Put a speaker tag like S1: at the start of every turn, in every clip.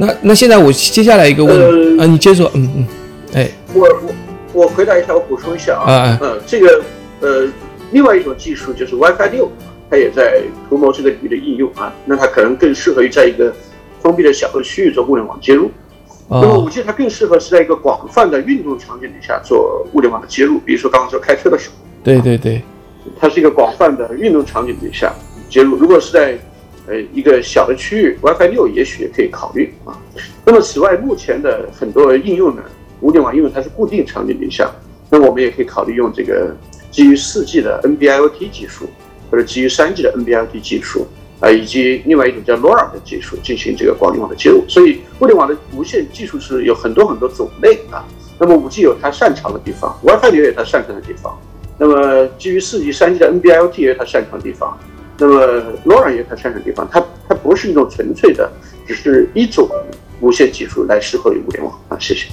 S1: 那那现在我接下来一个问
S2: 呃
S1: 啊，你接着说，嗯嗯，哎
S2: 我我我回答一下，我补充一下啊，嗯这个呃，另外一种技术就是 WiFi 六，它也在图谋这个领域的应用啊，那它可能更适合于在一个封闭的小的区域做物联网接入。那么
S1: 哦
S2: 五 G 它更适合是在一个广泛的运动场景底下做物联网的接入，比如说刚刚说开车的时候，
S1: 对对对，
S2: 它是一个广泛的运动场景底下接入。如果是在呃一个小的区域，WiFi 六也许也可以考虑啊。那么此外，目前的很多应用呢，物联网应用它是固定场景底下，那我们也可以考虑用这个基于 4G 的 NB-IoT 技术，或者基于 3G 的 NB-IoT 技术。啊，以及另外一种叫 LoRa 的技术进行这个广联网的接入，所以物联网的无线技术是有很多很多种类啊。那么五 G 有它擅长的地方，WiFi 也有它擅长的地方。那么基于四 G、三 G 的 NB-IoT 也有它擅长的地方。那么 LoRa 也有它擅长的地方，它它不是一种纯粹的，只是一种无线技术来适合于物联网啊。谢谢。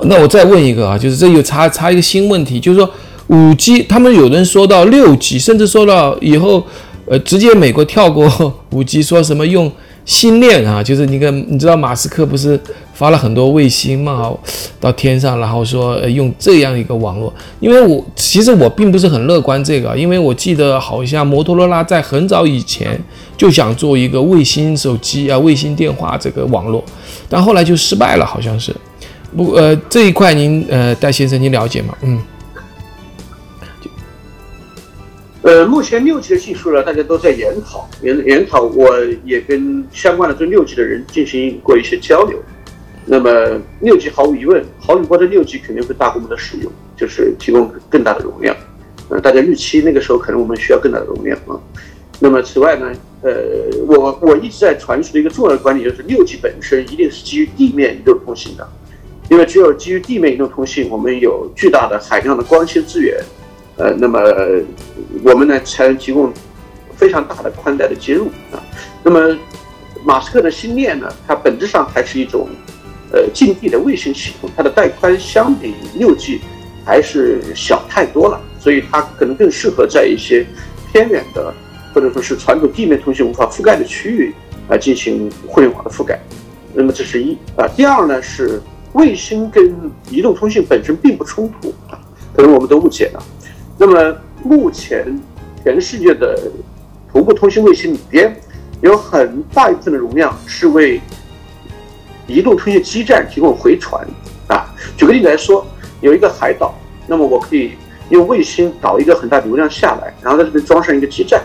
S1: 那我再问一个啊，就是这又插插一个新问题，就是说五 G，他们有人说到六 G，甚至说到以后，呃，直接美国跳过五 G，说什么用星链啊，就是你看，你知道马斯克不是发了很多卫星嘛，到天上，然后说、呃、用这样一个网络，因为我其实我并不是很乐观这个，因为我记得好像摩托罗拉在很早以前就想做一个卫星手机啊、卫星电话这个网络，但后来就失败了，好像是。不，呃，这一块您，呃，戴先生您了解吗？嗯，
S2: 呃，目前六 G 的技术呢，大家都在研讨，研研讨，我也跟相关的做六 G 的人进行过一些交流。那么六 G 毫无疑问，毫米波的六 G 肯定会大规模的使用，就是提供更大的容量。呃，大家预期那个时候可能我们需要更大的容量啊。那么此外呢，呃，我我一直在传输的一个重要的观点就是，六 G 本身一定是基于地面移动通信的，因为只有基于地面移动通信，我们有巨大的海量的光纤资源，呃，那么我们呢才能提供非常大的宽带的接入啊。那么马斯克的星链呢，它本质上还是一种呃近地的卫星系统，它的带宽相比六 G 还是小太多了，所以它可能更适合在一些偏远的或者说是传统地面通信无法覆盖的区域来进行互联网的覆盖。那么这是一啊，第二呢是卫星跟移动通信本身并不冲突，可能我们都误解了。那么目前全世界的同步通信卫星里边，有很大一部分的容量是为移动通信基站提供回传啊。举个例子来说，有一个海岛，那么我可以用卫星导一个很大流量下来，然后在这边装上一个基站，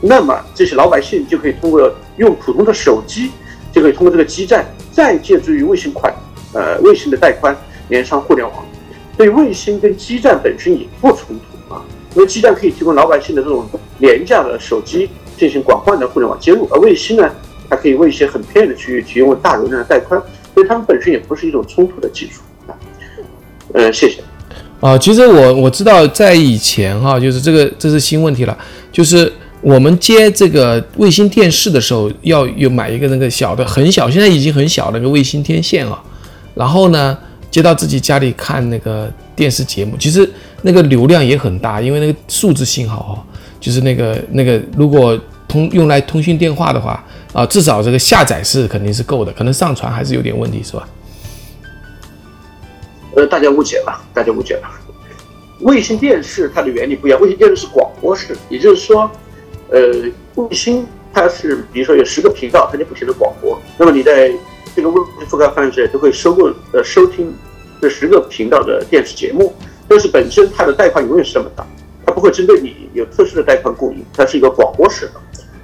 S2: 那么这些老百姓就可以通过用普通的手机，就可以通过这个基站，再借助于卫星宽，呃，卫星的带宽连上互联网。所以卫星跟基站本身也不冲突啊，因为基站可以提供老百姓的这种廉价的手机进行广泛的互联网接入，而卫星呢，它可以为一些很偏远的区域提供大容量的带宽，所以它们本身也不是一种冲突的技术啊。呃，谢谢。
S1: 啊，其实我我知道在以前哈、就是这个这是新问题了，就是我们接这个卫星电视的时候，要有买一个那个小的很小，现在已经很小的那个卫星天线啊，然后呢接到自己家里看那个电视节目，其实那个流量也很大，因为那个数字信号哈、就是那个那个如果通用来通讯电话的话啊，至少这个下载是肯定是够的，可能上传还是有点问题，是吧？
S2: 呃，大家误解了，大家误解了。卫星电视它的原理不一样，卫星电视是广播式，也就是说，呃，卫星它是比如说有十个频道，它就不停的广播，那么你在这个卫星覆盖范围之内都会收过呃收听这十个频道的电视节目，但是本身它的带宽永远是这么大，它不会针对你有特殊的带宽供应，它是一个广播式的，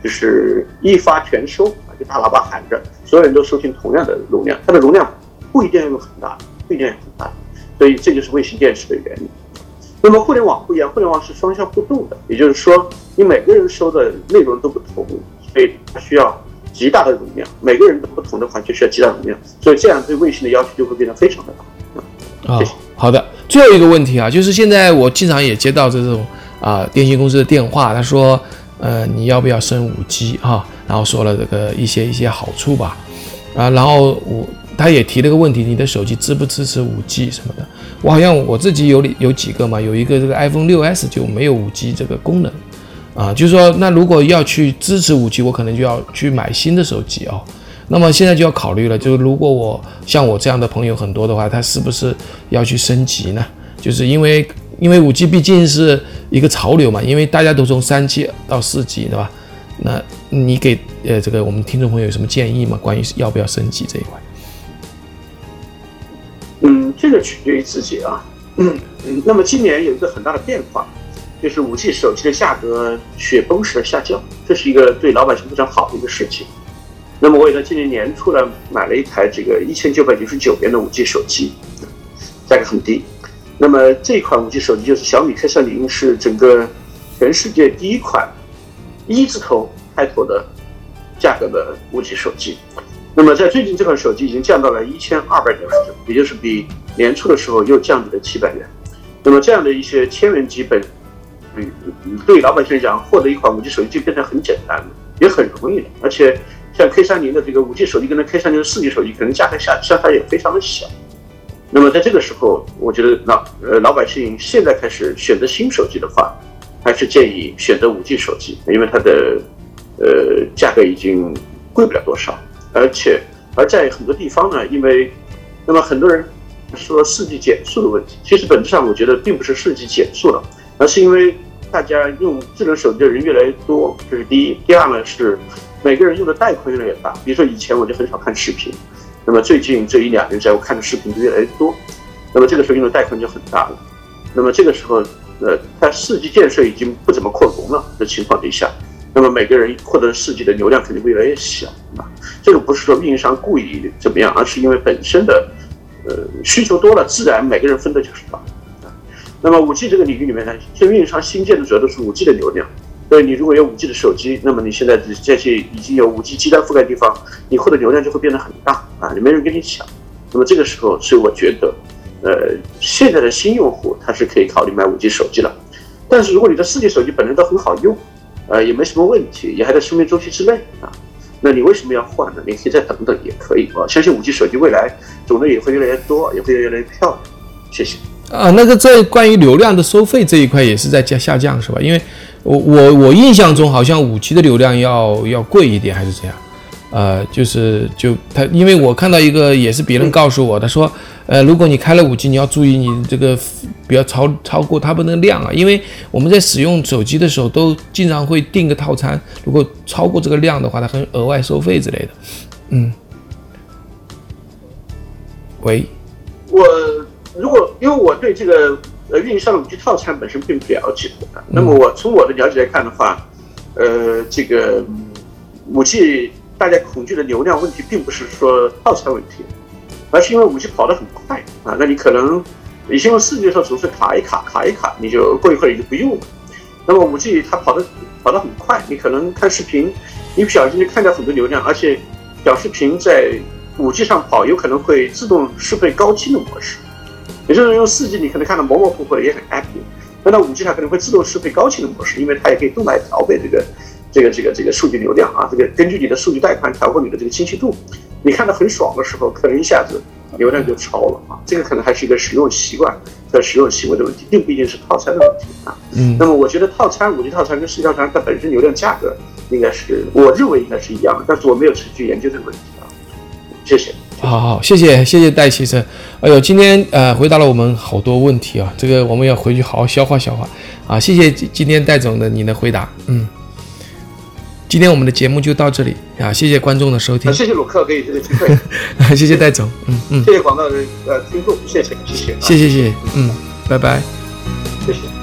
S2: 就是一发全收，啊就大喇叭喊着，所有人都收听同样的容量，它的容量不一定要用很大，不一定要用很大，所以这就是卫星电视的原理。那么互联网不一样，互联网是双向互动的，也就是说，你每个人收的内容都不同，所以它需要极大的容量。每个人都不同的话，就需要极大容量，所以这样对卫星的要求就会变得非常的大。
S1: 啊、
S2: 谢谢
S1: 好的。最后一个问题啊，就是现在我经常也接到这种啊、电信公司的电话，他说，呃，你要不要升五 G 哈？然后说了这个一些一些好处吧，啊，然后我他也提了个问题，你的手机支不支持五 G 什么的？我好像我自己有有几个嘛，有一个这个 iPhone 六 S 就没有五 G 这个功能，啊，就是说那如果要去支持五 G，我可能就要去买新的手机哦。那么现在就要考虑了，就是如果我像我这样的朋友很多的话，他是不是要去升级呢？就是因为因为五 G 毕竟是一个潮流嘛，因为大家都从三 G 到四 G，对吧？那你给呃这个我们听众朋友有什么建议吗？关于要不要升级这一块？
S2: 嗯，这个取决于自己啊。嗯，那么今年有一个很大的变化，就是五 G 手机的价格雪崩式的下降，这是一个对老百姓非常好的一个事情。那么我也在今年年初呢买了一台这个一千九百九十九元的五 G 手机，价格很低。那么这款五 G 手机就是小米 K 三零，是整个全世界第一款一字头开头的价格的五 G 手机。那么在最近这款手机已经降到了一千二百九十九，也就是比年初的时候又降低了七百元。那么这样的一些千元级本，嗯对老百姓来讲，获得一款五 G 手机就变得很简单了，也很容易了，而且。像 K 三零的这个五 G 手机跟那 K 三零的四 G 手机，可能价格相相差也非常的小。那么在这个时候，我觉得老呃老百姓现在开始选择新手机的话，还是建议选择五 G 手机，因为它的呃价格已经贵不了多少，而且而在很多地方呢，因为那么很多人说四 G 减速的问题，其实本质上我觉得并不是四 G 减速了，而是因为大家用智能手机的人越来越多，这是第一。第二呢是。每个人用的带宽越来越大，比如说以前我就很少看视频，那么最近这一两年在我看的视频就越来越多，那么这个时候用的带宽就很大了，那么这个时候，呃，它四 G 建设已经不怎么扩容了的情况底下，那么每个人获得四 G 的流量肯定会越来越小啊。这个不是说运营商故意怎么样，而是因为本身的，呃，需求多了，自然每个人分的就是大啊。那么五 G 这个领域里面呢，现在运营商新建的主要都是五 G 的流量。所以你如果有五 G 的手机，那么你现在这些已经有五 G 基站覆盖地方，你获得流量就会变得很大啊，也没人跟你抢。那么这个时候，所以我觉得，呃，现在的新用户他是可以考虑买五 G 手机了。但是如果你的四 G 手机本身都很好用，呃，也没什么问题，也还在生命周期之内啊，那你为什么要换呢？你可以再等等也可以啊。相信五 G 手机未来种类也会越来越多，也会越来越漂亮。谢谢。
S1: 啊，那个在关于流量的收费这一块也是在降下降是吧？因为我我我印象中好像五 G 的流量要要贵一点还是怎样，呃，就是就他，因为我看到一个也是别人告诉我的，说，呃，如果你开了五 G，你要注意你这个不要超超过它不能量啊，因为我们在使用手机的时候都经常会订个套餐，如果超过这个量的话，它会额外收费之类的。嗯，喂，
S2: 我如果因为我对这个。呃，运营商的五 G 套餐本身并不了解。那么我从我的了解来看的话，呃，这个五 G 大家恐惧的流量问题，并不是说套餐问题，而是因为五 G 跑得很快啊。那你可能以前用四 G 的时候总是卡一卡卡一卡，你就过一会儿你就不用了。那么五 G 它跑得跑得很快，你可能看视频，一不小心就看掉很多流量，而且小视频在五 G 上跑，有可能会自动适配高清的模式。也就是用四 G，你可能看到模模糊糊的，也很 happy。那到五 G 它可能会自动适配高清的模式，因为它也可以动态调配这个、这个、这个、这个数据流量啊。这个根据你的数据带宽调控你的这个清晰度。你看到很爽的时候，可能一下子流量就超了啊。这个可能还是一个使用习惯和使用行为的问题，并不一定是套餐的问题啊。嗯。那么我觉得套餐五 G 套餐跟四 G 套餐它本身流量价格应该是，我认为应该是一样的，但是我没有持续研究这个问题啊。谢谢。
S1: 好好，谢谢谢谢戴先生。哎呦，今天呃回答了我们好多问题啊，这个我们要回去好好消化消化啊。谢谢今天戴总的你的回答，嗯。今天我们的节目就到这里啊，谢谢观众的收听。
S2: 谢谢鲁克给这个机会，
S1: 谢谢戴总，嗯
S2: 嗯。谢谢广大的呃听众，谢谢谢谢。
S1: 谢谢谢谢，嗯，拜拜。
S2: 谢谢。